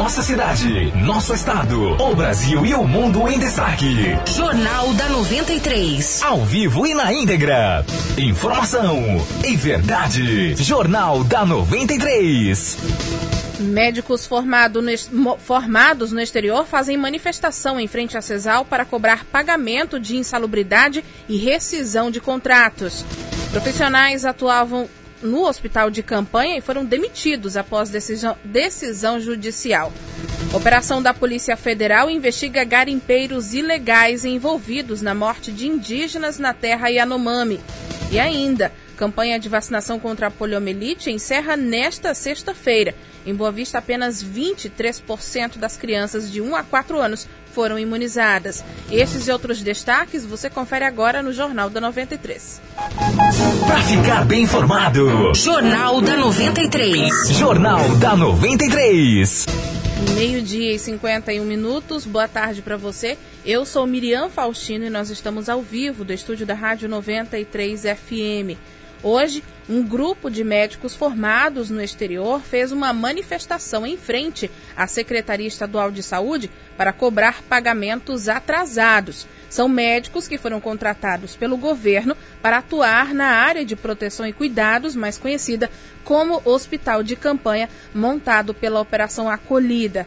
Nossa cidade, nosso estado, o Brasil e o mundo em destaque. Jornal da 93. Ao vivo e na íntegra. Informação e verdade. Jornal da 93. Médicos formado no, formados no exterior fazem manifestação em frente à CESAL para cobrar pagamento de insalubridade e rescisão de contratos. Profissionais atuavam no hospital de campanha e foram demitidos após decisão, decisão judicial. Operação da Polícia Federal investiga garimpeiros ilegais envolvidos na morte de indígenas na terra Yanomami. E ainda, campanha de vacinação contra a poliomielite encerra nesta sexta-feira. Em Boa Vista, apenas 23% das crianças de 1 a 4 anos foram imunizadas. Esses e outros destaques você confere agora no Jornal da 93. Para ficar bem informado, Jornal da 93. Jornal da 93. Meio-dia e 51 minutos. Boa tarde para você. Eu sou Miriam Faustino e nós estamos ao vivo do estúdio da Rádio 93 FM. Hoje, um grupo de médicos formados no exterior fez uma manifestação em frente à Secretaria Estadual de Saúde para cobrar pagamentos atrasados. São médicos que foram contratados pelo governo para atuar na área de proteção e cuidados, mais conhecida como Hospital de Campanha, montado pela Operação Acolhida.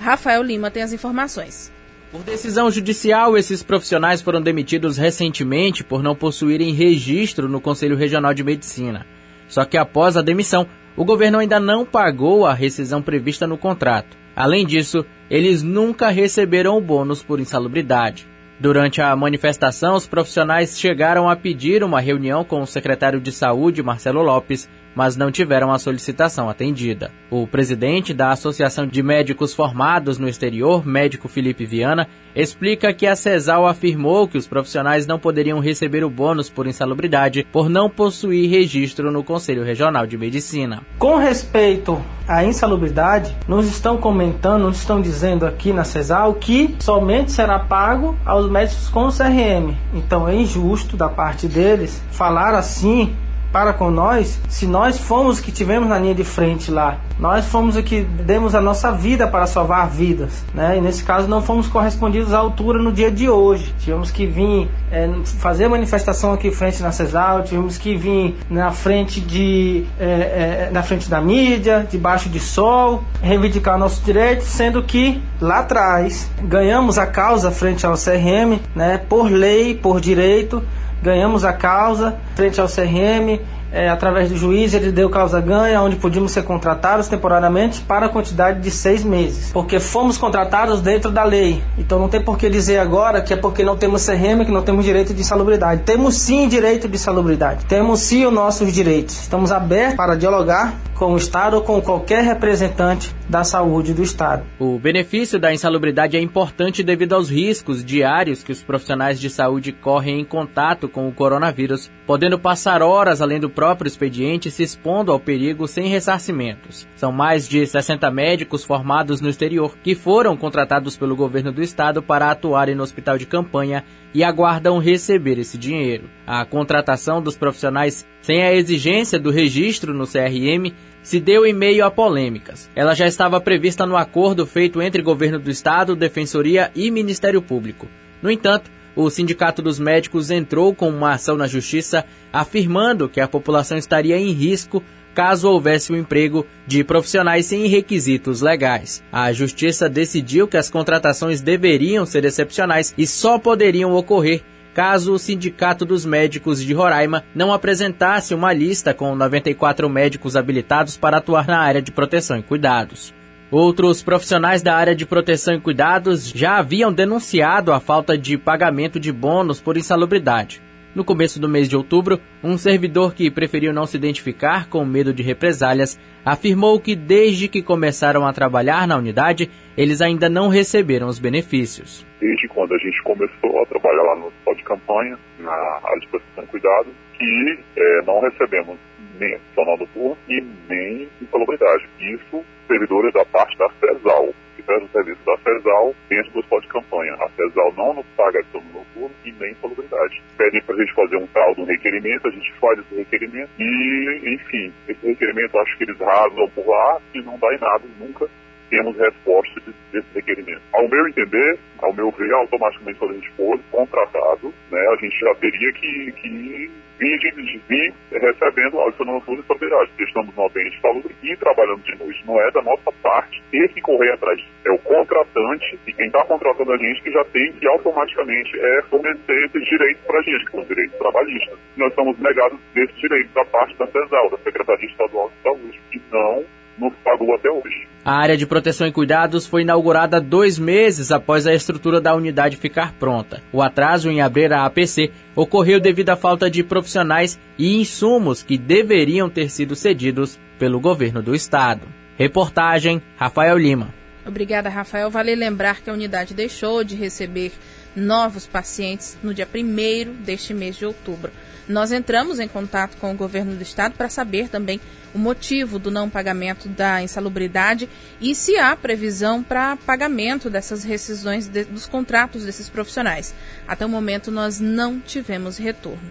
Rafael Lima tem as informações. Por decisão judicial, esses profissionais foram demitidos recentemente por não possuírem registro no Conselho Regional de Medicina. Só que após a demissão, o governo ainda não pagou a rescisão prevista no contrato. Além disso, eles nunca receberam o bônus por insalubridade. Durante a manifestação, os profissionais chegaram a pedir uma reunião com o secretário de Saúde, Marcelo Lopes, mas não tiveram a solicitação atendida. O presidente da Associação de Médicos Formados no Exterior, médico Felipe Viana, explica que a CESAL afirmou que os profissionais não poderiam receber o bônus por insalubridade por não possuir registro no Conselho Regional de Medicina. Com respeito à insalubridade, nos estão comentando, nos estão dizendo aqui na CESAL que somente será pago aos médicos com CRM. Então é injusto da parte deles falar assim para com nós, se nós fomos que tivemos na linha de frente lá, nós fomos o que demos a nossa vida para salvar vidas, né? E nesse caso não fomos correspondidos à altura no dia de hoje. Tivemos que vir é, fazer manifestação aqui frente na CESAL, tivemos que vir na frente de é, é, na frente da mídia, debaixo de sol, reivindicar nossos direitos, sendo que lá atrás ganhamos a causa frente ao CRM, né? Por lei, por direito ganhamos a causa frente ao CRM, é, através do juiz, ele deu causa ganha, onde podíamos ser contratados temporariamente para a quantidade de seis meses. Porque fomos contratados dentro da lei. Então não tem por que dizer agora que é porque não temos CRM, que não temos direito de insalubridade. Temos sim direito de insalubridade. Temos sim os nossos direitos. Estamos abertos para dialogar com o Estado ou com qualquer representante da saúde do Estado. O benefício da insalubridade é importante devido aos riscos diários que os profissionais de saúde correm em contato com o coronavírus, podendo passar horas além do próprio expediente se expondo ao perigo sem ressarcimentos. São mais de 60 médicos formados no exterior que foram contratados pelo governo do estado para atuarem no hospital de campanha e aguardam receber esse dinheiro. A contratação dos profissionais sem a exigência do registro no CRM se deu em meio a polêmicas. Ela já estava prevista no acordo feito entre governo do estado, defensoria e Ministério Público. No entanto, o Sindicato dos Médicos entrou com uma ação na justiça afirmando que a população estaria em risco caso houvesse o um emprego de profissionais sem requisitos legais. A justiça decidiu que as contratações deveriam ser excepcionais e só poderiam ocorrer caso o Sindicato dos Médicos de Roraima não apresentasse uma lista com 94 médicos habilitados para atuar na área de proteção e cuidados. Outros profissionais da área de proteção e cuidados já haviam denunciado a falta de pagamento de bônus por insalubridade. No começo do mês de outubro, um servidor que preferiu não se identificar com medo de represálias afirmou que desde que começaram a trabalhar na unidade, eles ainda não receberam os benefícios. Desde quando a gente começou a trabalhar lá no hospital de campanha, na área de proteção e cuidado, que é, não recebemos nem funcional noturno e nem insalubridade. Isso, servidores da parte da CESAL, que presta o serviço da CESAL dentro do hospital de campanha. A CESAL não nos paga turno noturno e nem insalubridade. Pedem para a gente fazer um tal de um requerimento, a gente faz esse requerimento e, enfim, esse requerimento acho que eles rasgam por lá e não dá em nada nunca temos resposta de, desse requerimento. Ao meu entender, ao meu ver, automaticamente quando a gente for contratado, né, a gente já teria que, que vir, vir recebendo a audição noturna e sobriedade, porque estamos no ambiente e trabalhando de noite. Não é da nossa parte ter que correr atrás. É o contratante e quem está contratando a gente que já tem que automaticamente é, fornecer esses direitos para a gente, que são direitos trabalhistas. Nós estamos negados desses direitos da parte da CESAL, da Secretaria Estadual de Saúde, que não nos pagou até hoje. A área de proteção e cuidados foi inaugurada dois meses após a estrutura da unidade ficar pronta. O atraso em abrir a APC ocorreu devido à falta de profissionais e insumos que deveriam ter sido cedidos pelo governo do estado. Reportagem Rafael Lima. Obrigada, Rafael. Vale lembrar que a unidade deixou de receber novos pacientes no dia 1 deste mês de outubro. Nós entramos em contato com o governo do estado para saber também o motivo do não pagamento da insalubridade e se há previsão para pagamento dessas rescisões de, dos contratos desses profissionais. Até o momento nós não tivemos retorno.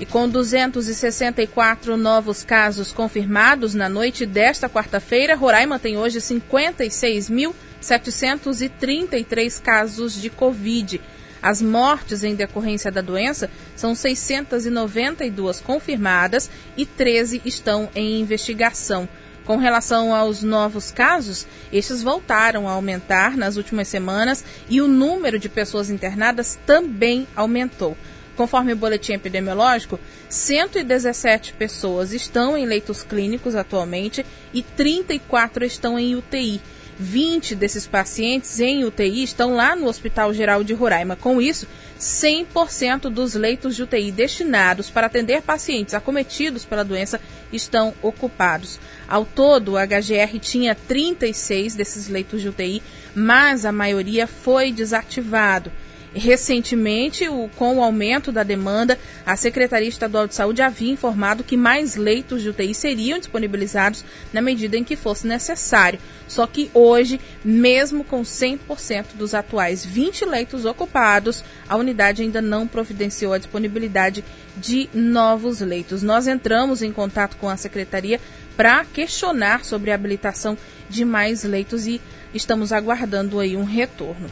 E com 264 novos casos confirmados na noite desta quarta-feira, Roraima tem hoje 56.733 casos de Covid. As mortes em decorrência da doença são 692 confirmadas e 13 estão em investigação. Com relação aos novos casos, estes voltaram a aumentar nas últimas semanas e o número de pessoas internadas também aumentou. Conforme o boletim epidemiológico, 117 pessoas estão em leitos clínicos atualmente e 34 estão em UTI. 20 desses pacientes em UTI estão lá no Hospital Geral de Roraima. Com isso, 100% dos leitos de UTI destinados para atender pacientes acometidos pela doença estão ocupados. Ao todo, o HGR tinha 36 desses leitos de UTI, mas a maioria foi desativado. Recentemente, o, com o aumento da demanda, a Secretaria Estadual de Saúde havia informado que mais leitos de UTI seriam disponibilizados na medida em que fosse necessário. Só que hoje, mesmo com 100% dos atuais 20 leitos ocupados, a unidade ainda não providenciou a disponibilidade de novos leitos. Nós entramos em contato com a secretaria para questionar sobre a habilitação de mais leitos e estamos aguardando aí um retorno.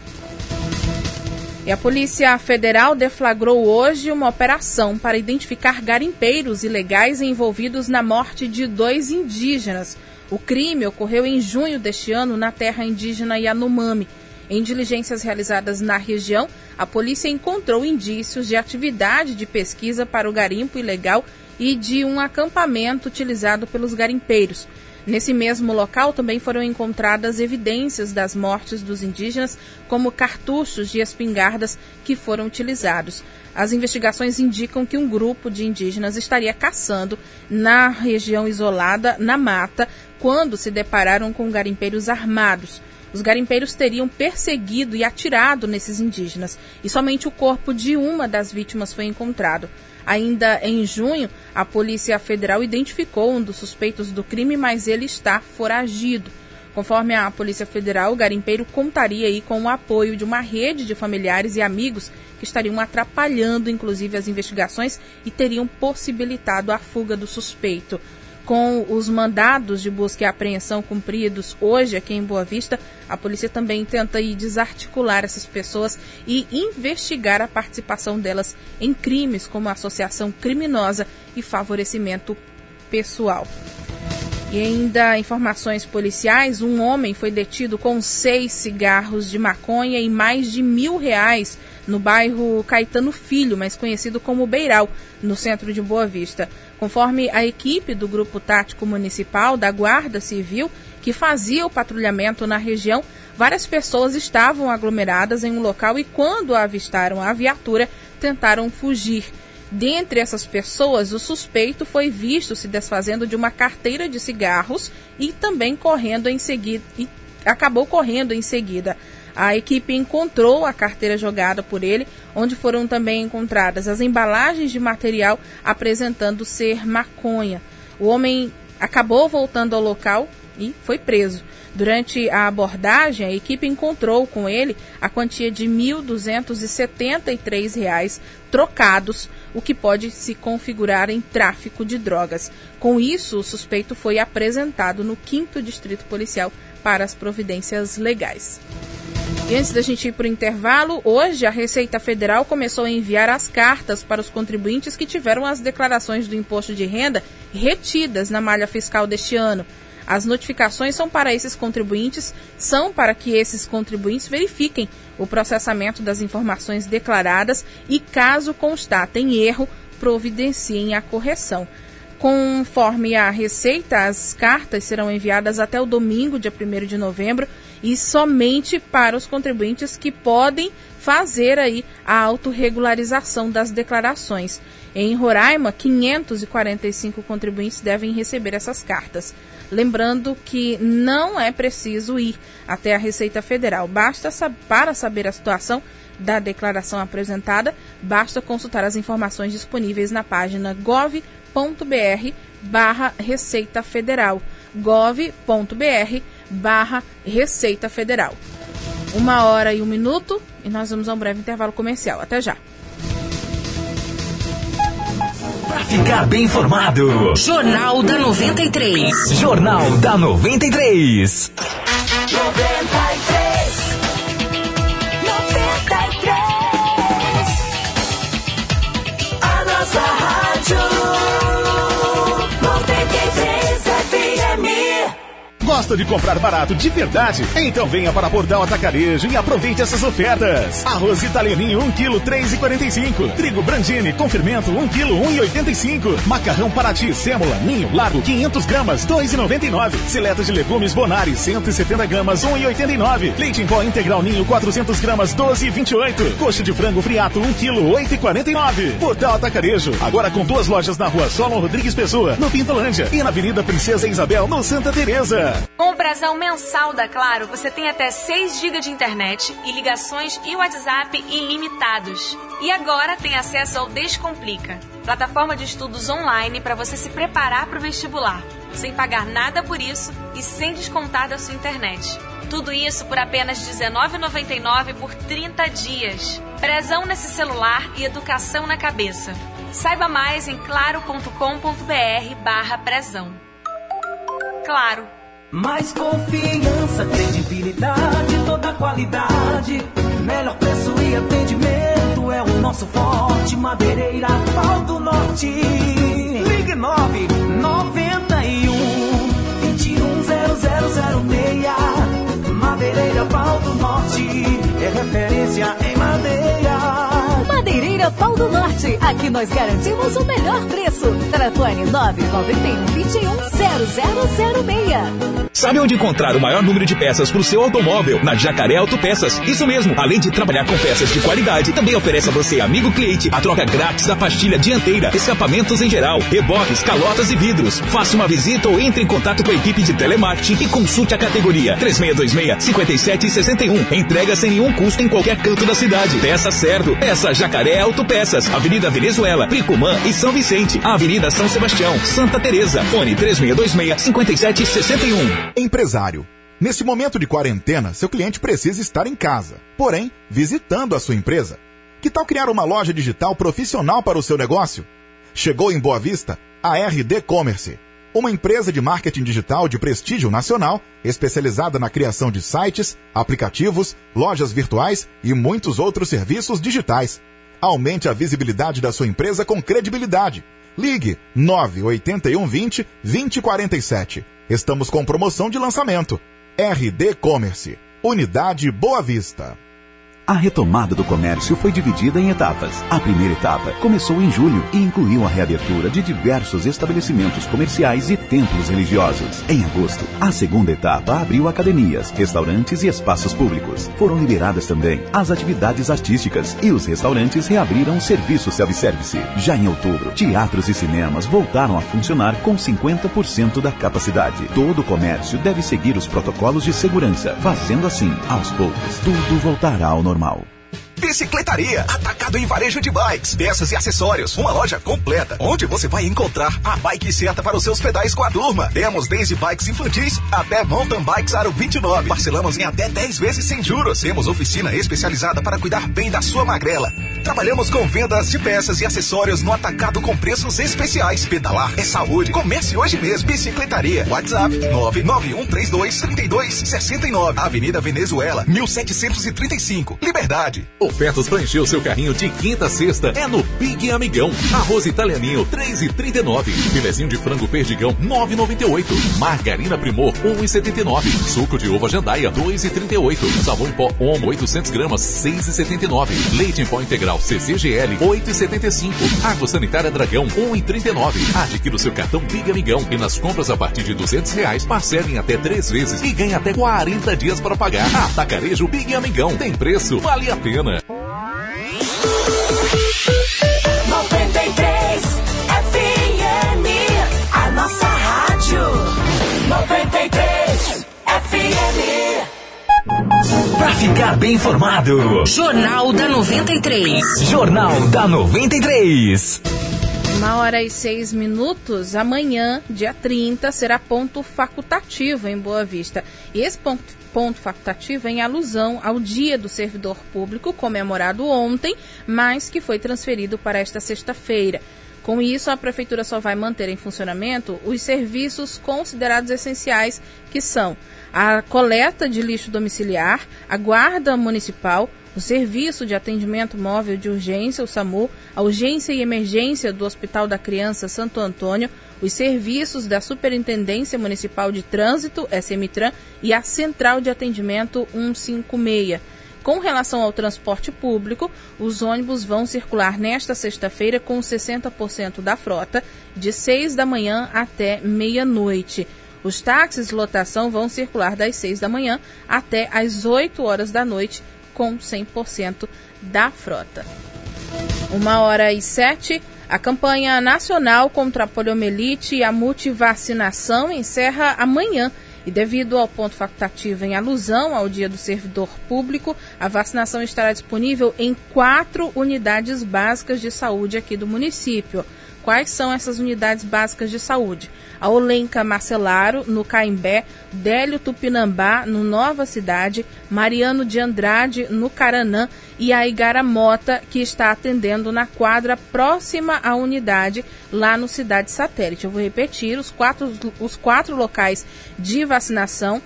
E a Polícia Federal deflagrou hoje uma operação para identificar garimpeiros ilegais envolvidos na morte de dois indígenas. O crime ocorreu em junho deste ano na terra indígena Yanomami. Em diligências realizadas na região, a polícia encontrou indícios de atividade de pesquisa para o garimpo ilegal e de um acampamento utilizado pelos garimpeiros. Nesse mesmo local também foram encontradas evidências das mortes dos indígenas, como cartuchos de espingardas que foram utilizados. As investigações indicam que um grupo de indígenas estaria caçando na região isolada, na mata, quando se depararam com garimpeiros armados. Os garimpeiros teriam perseguido e atirado nesses indígenas, e somente o corpo de uma das vítimas foi encontrado. Ainda em junho, a Polícia Federal identificou um dos suspeitos do crime, mas ele está foragido. Conforme a Polícia Federal, o garimpeiro contaria com o apoio de uma rede de familiares e amigos que estariam atrapalhando, inclusive, as investigações e teriam possibilitado a fuga do suspeito com os mandados de busca e apreensão cumpridos hoje aqui em Boa Vista, a polícia também tenta desarticular essas pessoas e investigar a participação delas em crimes como associação criminosa e favorecimento pessoal. E ainda informações policiais: um homem foi detido com seis cigarros de maconha e mais de mil reais no bairro Caetano Filho, mais conhecido como Beiral, no centro de Boa Vista. Conforme a equipe do Grupo Tático Municipal da Guarda Civil, que fazia o patrulhamento na região, várias pessoas estavam aglomeradas em um local e, quando avistaram a viatura, tentaram fugir. Dentre essas pessoas, o suspeito foi visto se desfazendo de uma carteira de cigarros e também correndo em seguida e acabou correndo em seguida. A equipe encontrou a carteira jogada por ele, onde foram também encontradas as embalagens de material apresentando ser maconha. O homem acabou voltando ao local e foi preso. Durante a abordagem, a equipe encontrou com ele a quantia de R$ 1.273 trocados, o que pode se configurar em tráfico de drogas. Com isso, o suspeito foi apresentado no 5 Distrito Policial para as providências legais. E antes da gente ir para o intervalo, hoje a Receita Federal começou a enviar as cartas para os contribuintes que tiveram as declarações do imposto de renda retidas na malha fiscal deste ano. As notificações são para esses contribuintes, são para que esses contribuintes verifiquem o processamento das informações declaradas e, caso constatem erro, providenciem a correção. Conforme a Receita, as cartas serão enviadas até o domingo, dia 1 de novembro, e somente para os contribuintes que podem fazer aí a autorregularização das declarações. Em Roraima, 545 contribuintes devem receber essas cartas. Lembrando que não é preciso ir até a Receita Federal. Basta para saber a situação da declaração apresentada, basta consultar as informações disponíveis na página gov.br barra Receita Federal. gov.br barra Receita Federal. Uma hora e um minuto e nós vamos a um breve intervalo comercial. Até já. Para ficar bem informado. Jornal da 93. Jornal da 93. 93. Gosta de comprar barato de verdade? Então venha para Portal Atacarejo e aproveite essas ofertas. Arroz italianinho 1 kg 3,45. Trigo Brandini com fermento 1 kg 1,85. Macarrão Paraty sêmola ninho largo 500 gramas 2,99. Seleta de legumes Bonari 170 gramas 1,89. Leite em pó integral ninho 400 gramas 12,28. Coxa de frango friato 1 kg 8,49. Portal Atacarejo agora com duas lojas na Rua Solon Rodrigues Pessoa no Pintolândia e na Avenida Princesa Isabel no Santa Teresa. Com o brasão mensal da Claro, você tem até 6 GB de internet e ligações e WhatsApp ilimitados. E agora tem acesso ao Descomplica, plataforma de estudos online para você se preparar para o vestibular, sem pagar nada por isso e sem descontar da sua internet. Tudo isso por apenas R$19,99 por 30 dias. Prezão nesse celular e educação na cabeça. Saiba mais em claro.com.br barra. Claro mais confiança, credibilidade, toda qualidade. Melhor preço e atendimento é o nosso forte. Madeireira Pau do Norte. Ligue 9 91 210006. Aqui nós garantimos o melhor preço. Telefone 991 21 0006. Sabe onde encontrar o maior número de peças para o seu automóvel? Na Jacaré Autopeças. Isso mesmo. Além de trabalhar com peças de qualidade, também oferece a você, amigo cliente, a troca grátis da pastilha dianteira, escapamentos em geral, reboques, calotas e vidros. Faça uma visita ou entre em contato com a equipe de telemarketing e consulte a categoria 3626 5761. Entrega sem nenhum custo em qualquer canto da cidade. Peça certo. Peça Jacaré Autopeças, Avenida Venezuela, Pricumã e São Vicente, Avenida São Sebastião, Santa Teresa, fone 3626-5761. Empresário. Neste momento de quarentena, seu cliente precisa estar em casa, porém, visitando a sua empresa. Que tal criar uma loja digital profissional para o seu negócio? Chegou em Boa Vista a RD Commerce, uma empresa de marketing digital de prestígio nacional, especializada na criação de sites, aplicativos, lojas virtuais e muitos outros serviços digitais. Aumente a visibilidade da sua empresa com credibilidade. Ligue 98120 2047. Estamos com promoção de lançamento. RD Commerce. Unidade Boa Vista. A retomada do comércio foi dividida em etapas. A primeira etapa começou em julho e incluiu a reabertura de diversos estabelecimentos comerciais e templos religiosos. Em agosto, a segunda etapa abriu academias, restaurantes e espaços públicos. Foram liberadas também as atividades artísticas e os restaurantes reabriram o serviço self-service. Já em outubro, teatros e cinemas voltaram a funcionar com 50% da capacidade. Todo o comércio deve seguir os protocolos de segurança, fazendo assim, aos poucos, tudo voltará ao normal normal. Bicicletaria, atacado em varejo de bikes, peças e acessórios. Uma loja completa, onde você vai encontrar a bike certa para os seus pedais com a turma. Temos desde bikes infantis até mountain bikes aro 29. Parcelamos em até 10 vezes sem juros. Temos oficina especializada para cuidar bem da sua magrela. Trabalhamos com vendas de peças e acessórios no atacado com preços especiais. Pedalar é saúde. Comece hoje mesmo. Bicicletaria. WhatsApp 991323269. Avenida Venezuela, 1735. Liberdade. Ofertas para encher o seu carrinho de quinta a sexta é no Big Amigão. Arroz italianinho 3,39. Filezinho de frango perdigão 9,98. Margarina Primor 1,79. Suco de uva jandaia 2,38. Sabão em pó Omo 800 gramas 6,79. Leite em pó integral CCGL 8,75. Água sanitária Dragão 1,39. Adquira o seu cartão Big Amigão e nas compras a partir de 200 reais parcelem até três vezes e ganhe até 40 dias para pagar. Atacarejo Big Amigão tem preço, vale a pena. Ficar bem informado. Jornal da 93. Jornal da 93. Uma hora e seis minutos. Amanhã, dia 30, será ponto facultativo em Boa Vista. E esse ponto, ponto facultativo é em alusão ao Dia do Servidor Público, comemorado ontem, mas que foi transferido para esta sexta-feira. Com isso, a Prefeitura só vai manter em funcionamento os serviços considerados essenciais, que são a coleta de lixo domiciliar, a Guarda Municipal, o Serviço de Atendimento Móvel de Urgência, o SAMU, a Urgência e Emergência do Hospital da Criança Santo Antônio, os serviços da Superintendência Municipal de Trânsito, SMTRAN, e a Central de Atendimento 156. Com relação ao transporte público, os ônibus vão circular nesta sexta-feira com 60% da frota, de 6 da manhã até meia-noite. Os táxis lotação vão circular das 6 da manhã até as 8 horas da noite, com 100% da frota. Uma hora e sete. A campanha nacional contra a poliomielite e a multivacinação encerra amanhã. E devido ao ponto facultativo em alusão ao Dia do Servidor Público, a vacinação estará disponível em quatro unidades básicas de saúde aqui do município. Quais são essas unidades básicas de saúde? A Olenca Marcelaro, no Caimbé, Délio Tupinambá, no Nova Cidade, Mariano de Andrade, no Caranã e a Igara Mota, que está atendendo na quadra próxima à unidade, lá no Cidade Satélite. Eu vou repetir, os quatro, os quatro locais de vacinação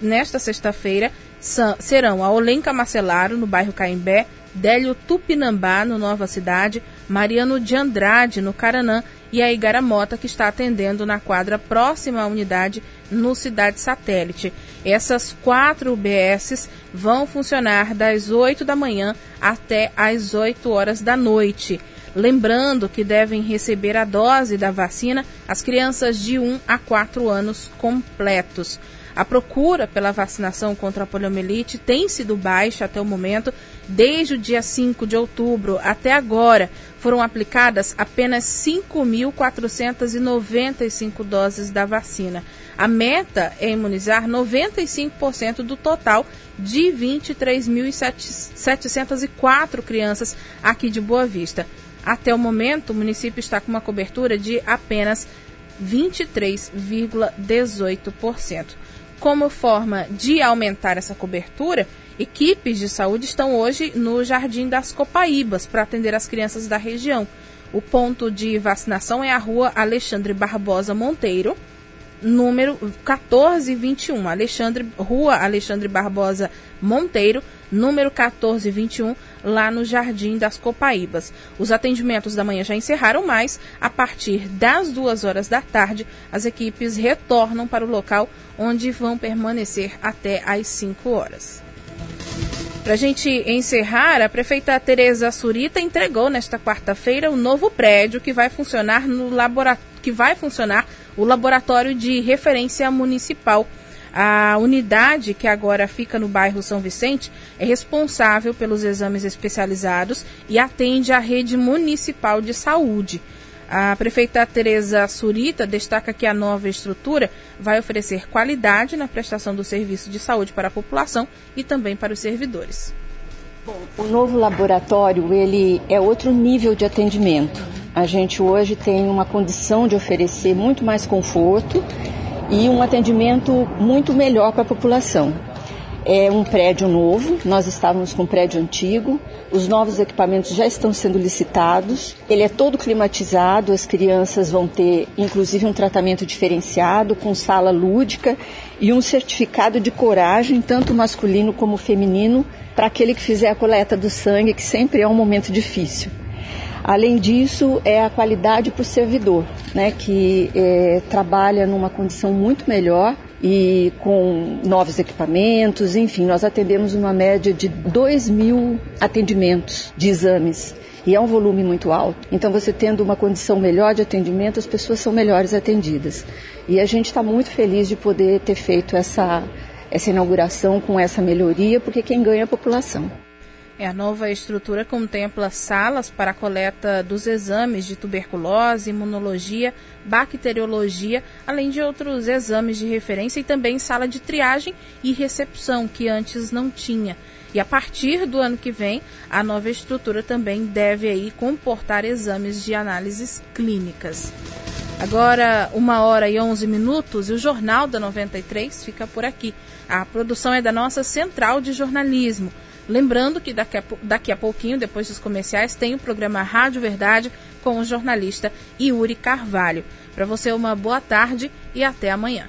nesta sexta-feira serão a Olenca Marcelaro, no bairro Caimbé, Délio Tupinambá, no Nova Cidade, Mariano de Andrade, no Caranã, e a Igara Mota, que está atendendo na quadra próxima à unidade no Cidade Satélite. Essas quatro UBSs vão funcionar das 8 da manhã até as 8 horas da noite. Lembrando que devem receber a dose da vacina as crianças de 1 a 4 anos completos. A procura pela vacinação contra a poliomielite tem sido baixa até o momento. Desde o dia 5 de outubro até agora, foram aplicadas apenas 5.495 doses da vacina. A meta é imunizar 95% do total de 23.704 crianças aqui de Boa Vista. Até o momento, o município está com uma cobertura de apenas 23,18%. Como forma de aumentar essa cobertura, equipes de saúde estão hoje no Jardim das Copaíbas para atender as crianças da região. O ponto de vacinação é a rua Alexandre Barbosa Monteiro, número 1421. Alexandre, rua Alexandre Barbosa Monteiro, número 1421, lá no Jardim das Copaíbas. Os atendimentos da manhã já encerraram, mas a partir das duas horas da tarde, as equipes retornam para o local onde vão permanecer até às 5 horas. Para a gente encerrar, a prefeita Tereza Surita entregou nesta quarta-feira o novo prédio que vai funcionar no laboratório que vai funcionar o laboratório de referência municipal. A unidade, que agora fica no bairro São Vicente, é responsável pelos exames especializados e atende à rede municipal de saúde. A prefeita Tereza Surita destaca que a nova estrutura vai oferecer qualidade na prestação do serviço de saúde para a população e também para os servidores. O novo laboratório, ele é outro nível de atendimento. A gente hoje tem uma condição de oferecer muito mais conforto e um atendimento muito melhor para a população. É um prédio novo, nós estávamos com um prédio antigo, os novos equipamentos já estão sendo licitados, ele é todo climatizado, as crianças vão ter inclusive um tratamento diferenciado, com sala lúdica e um certificado de coragem, tanto masculino como feminino, para aquele que fizer a coleta do sangue, que sempre é um momento difícil. Além disso, é a qualidade para o servidor, né, que é, trabalha numa condição muito melhor e com novos equipamentos, enfim, nós atendemos uma média de 2 mil atendimentos de exames. E é um volume muito alto. Então, você tendo uma condição melhor de atendimento, as pessoas são melhores atendidas. E a gente está muito feliz de poder ter feito essa, essa inauguração com essa melhoria, porque quem ganha é a população. É, a nova estrutura contempla salas para a coleta dos exames de tuberculose, imunologia, bacteriologia, além de outros exames de referência e também sala de triagem e recepção, que antes não tinha. E a partir do ano que vem, a nova estrutura também deve aí comportar exames de análises clínicas. Agora, uma hora e onze minutos, e o Jornal da 93 fica por aqui. A produção é da nossa Central de Jornalismo. Lembrando que daqui a, daqui a pouquinho, depois dos comerciais, tem o programa Rádio Verdade com o jornalista Yuri Carvalho. Para você, uma boa tarde e até amanhã.